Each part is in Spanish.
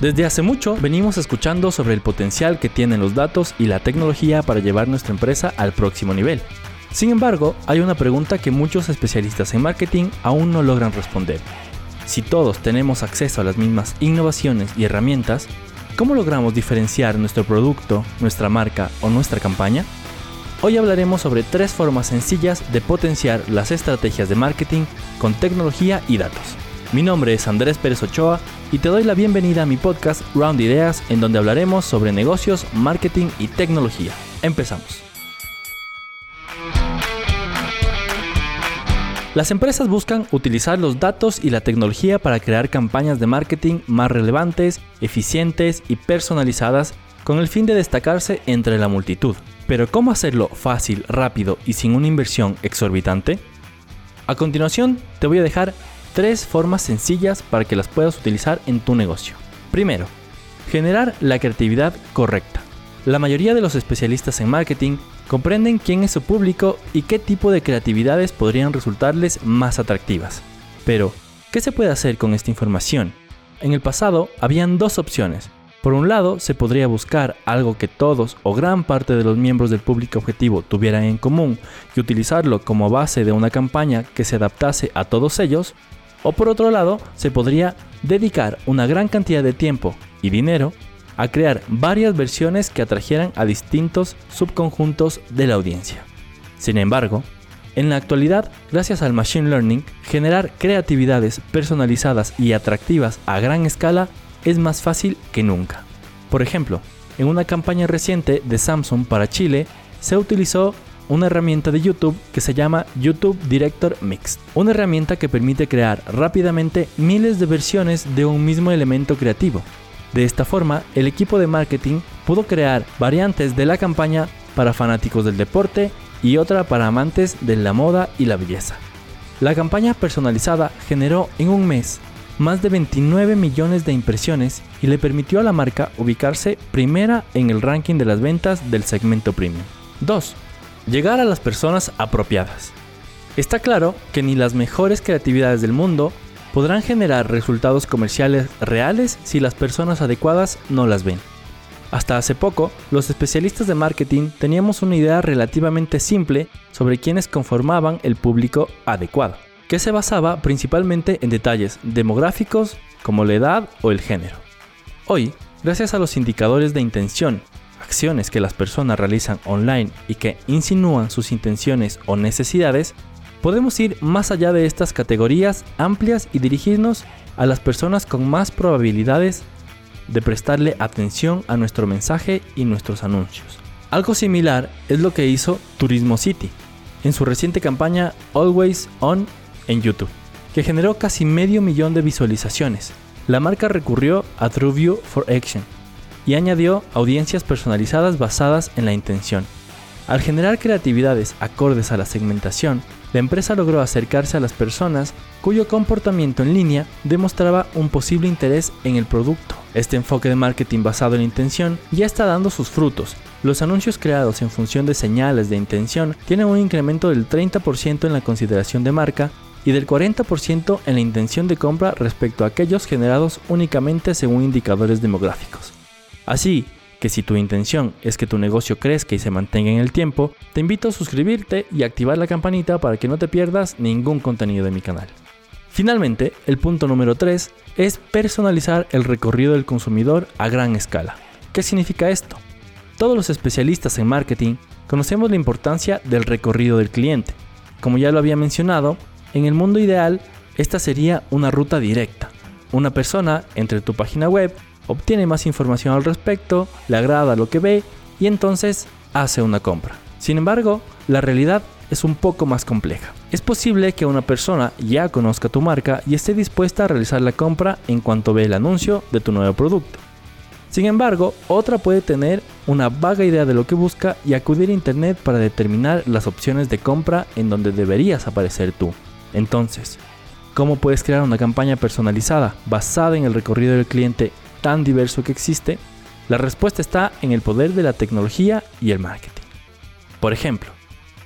Desde hace mucho venimos escuchando sobre el potencial que tienen los datos y la tecnología para llevar nuestra empresa al próximo nivel. Sin embargo, hay una pregunta que muchos especialistas en marketing aún no logran responder. Si todos tenemos acceso a las mismas innovaciones y herramientas, ¿cómo logramos diferenciar nuestro producto, nuestra marca o nuestra campaña? Hoy hablaremos sobre tres formas sencillas de potenciar las estrategias de marketing con tecnología y datos. Mi nombre es Andrés Pérez Ochoa y te doy la bienvenida a mi podcast Round Ideas en donde hablaremos sobre negocios, marketing y tecnología. Empezamos. Las empresas buscan utilizar los datos y la tecnología para crear campañas de marketing más relevantes, eficientes y personalizadas con el fin de destacarse entre la multitud. Pero ¿cómo hacerlo fácil, rápido y sin una inversión exorbitante? A continuación te voy a dejar tres formas sencillas para que las puedas utilizar en tu negocio. Primero, generar la creatividad correcta. La mayoría de los especialistas en marketing comprenden quién es su público y qué tipo de creatividades podrían resultarles más atractivas. Pero, ¿qué se puede hacer con esta información? En el pasado habían dos opciones. Por un lado, se podría buscar algo que todos o gran parte de los miembros del público objetivo tuvieran en común y utilizarlo como base de una campaña que se adaptase a todos ellos, o por otro lado, se podría dedicar una gran cantidad de tiempo y dinero a crear varias versiones que atrajeran a distintos subconjuntos de la audiencia. Sin embargo, en la actualidad, gracias al Machine Learning, generar creatividades personalizadas y atractivas a gran escala es más fácil que nunca. Por ejemplo, en una campaña reciente de Samsung para Chile, se utilizó una herramienta de YouTube que se llama YouTube Director Mix, una herramienta que permite crear rápidamente miles de versiones de un mismo elemento creativo. De esta forma, el equipo de marketing pudo crear variantes de la campaña para fanáticos del deporte y otra para amantes de la moda y la belleza. La campaña personalizada generó en un mes más de 29 millones de impresiones y le permitió a la marca ubicarse primera en el ranking de las ventas del segmento premium. 2. Llegar a las personas apropiadas. Está claro que ni las mejores creatividades del mundo podrán generar resultados comerciales reales si las personas adecuadas no las ven. Hasta hace poco, los especialistas de marketing teníamos una idea relativamente simple sobre quiénes conformaban el público adecuado, que se basaba principalmente en detalles demográficos como la edad o el género. Hoy, gracias a los indicadores de intención acciones que las personas realizan online y que insinúan sus intenciones o necesidades, podemos ir más allá de estas categorías amplias y dirigirnos a las personas con más probabilidades de prestarle atención a nuestro mensaje y nuestros anuncios. Algo similar es lo que hizo Turismo City en su reciente campaña Always On en YouTube, que generó casi medio millón de visualizaciones. La marca recurrió a TrueView for Action, y añadió audiencias personalizadas basadas en la intención. Al generar creatividades acordes a la segmentación, la empresa logró acercarse a las personas cuyo comportamiento en línea demostraba un posible interés en el producto. Este enfoque de marketing basado en intención ya está dando sus frutos. Los anuncios creados en función de señales de intención tienen un incremento del 30% en la consideración de marca y del 40% en la intención de compra respecto a aquellos generados únicamente según indicadores demográficos. Así que si tu intención es que tu negocio crezca y se mantenga en el tiempo, te invito a suscribirte y activar la campanita para que no te pierdas ningún contenido de mi canal. Finalmente, el punto número 3 es personalizar el recorrido del consumidor a gran escala. ¿Qué significa esto? Todos los especialistas en marketing conocemos la importancia del recorrido del cliente. Como ya lo había mencionado, en el mundo ideal, esta sería una ruta directa. Una persona entre tu página web obtiene más información al respecto, le agrada lo que ve y entonces hace una compra. Sin embargo, la realidad es un poco más compleja. Es posible que una persona ya conozca tu marca y esté dispuesta a realizar la compra en cuanto ve el anuncio de tu nuevo producto. Sin embargo, otra puede tener una vaga idea de lo que busca y acudir a Internet para determinar las opciones de compra en donde deberías aparecer tú. Entonces, ¿cómo puedes crear una campaña personalizada basada en el recorrido del cliente tan diverso que existe? La respuesta está en el poder de la tecnología y el marketing. Por ejemplo,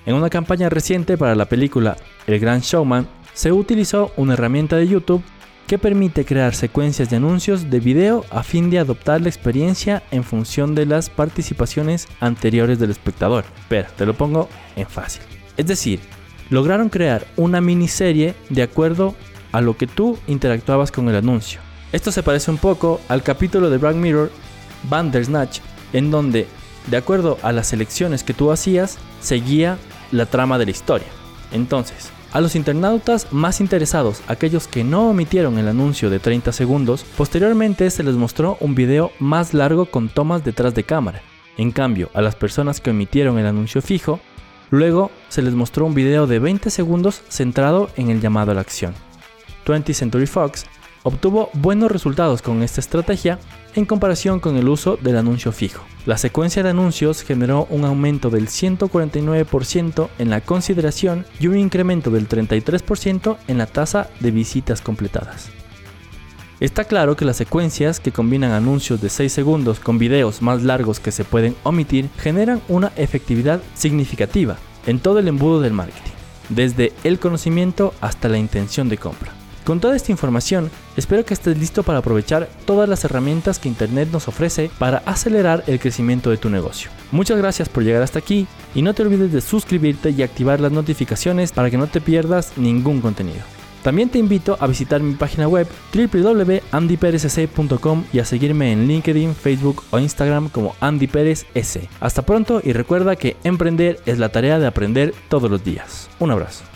en una campaña reciente para la película El Gran Showman, se utilizó una herramienta de YouTube que permite crear secuencias de anuncios de video a fin de adoptar la experiencia en función de las participaciones anteriores del espectador. Pero te lo pongo en fácil. Es decir, lograron crear una miniserie de acuerdo a lo que tú interactuabas con el anuncio. Esto se parece un poco al capítulo de Black Mirror Bandersnatch, en donde, de acuerdo a las selecciones que tú hacías, seguía la trama de la historia. Entonces, a los internautas más interesados, aquellos que no omitieron el anuncio de 30 segundos, posteriormente se les mostró un video más largo con tomas detrás de cámara. En cambio, a las personas que omitieron el anuncio fijo, luego se les mostró un video de 20 segundos centrado en el llamado a la acción. 20th Century Fox obtuvo buenos resultados con esta estrategia en comparación con el uso del anuncio fijo. La secuencia de anuncios generó un aumento del 149% en la consideración y un incremento del 33% en la tasa de visitas completadas. Está claro que las secuencias que combinan anuncios de 6 segundos con videos más largos que se pueden omitir generan una efectividad significativa en todo el embudo del marketing, desde el conocimiento hasta la intención de compra. Con toda esta información, espero que estés listo para aprovechar todas las herramientas que Internet nos ofrece para acelerar el crecimiento de tu negocio. Muchas gracias por llegar hasta aquí y no te olvides de suscribirte y activar las notificaciones para que no te pierdas ningún contenido. También te invito a visitar mi página web www.andyperezc.com y a seguirme en LinkedIn, Facebook o Instagram como Andy Pérez S. Hasta pronto y recuerda que emprender es la tarea de aprender todos los días. Un abrazo.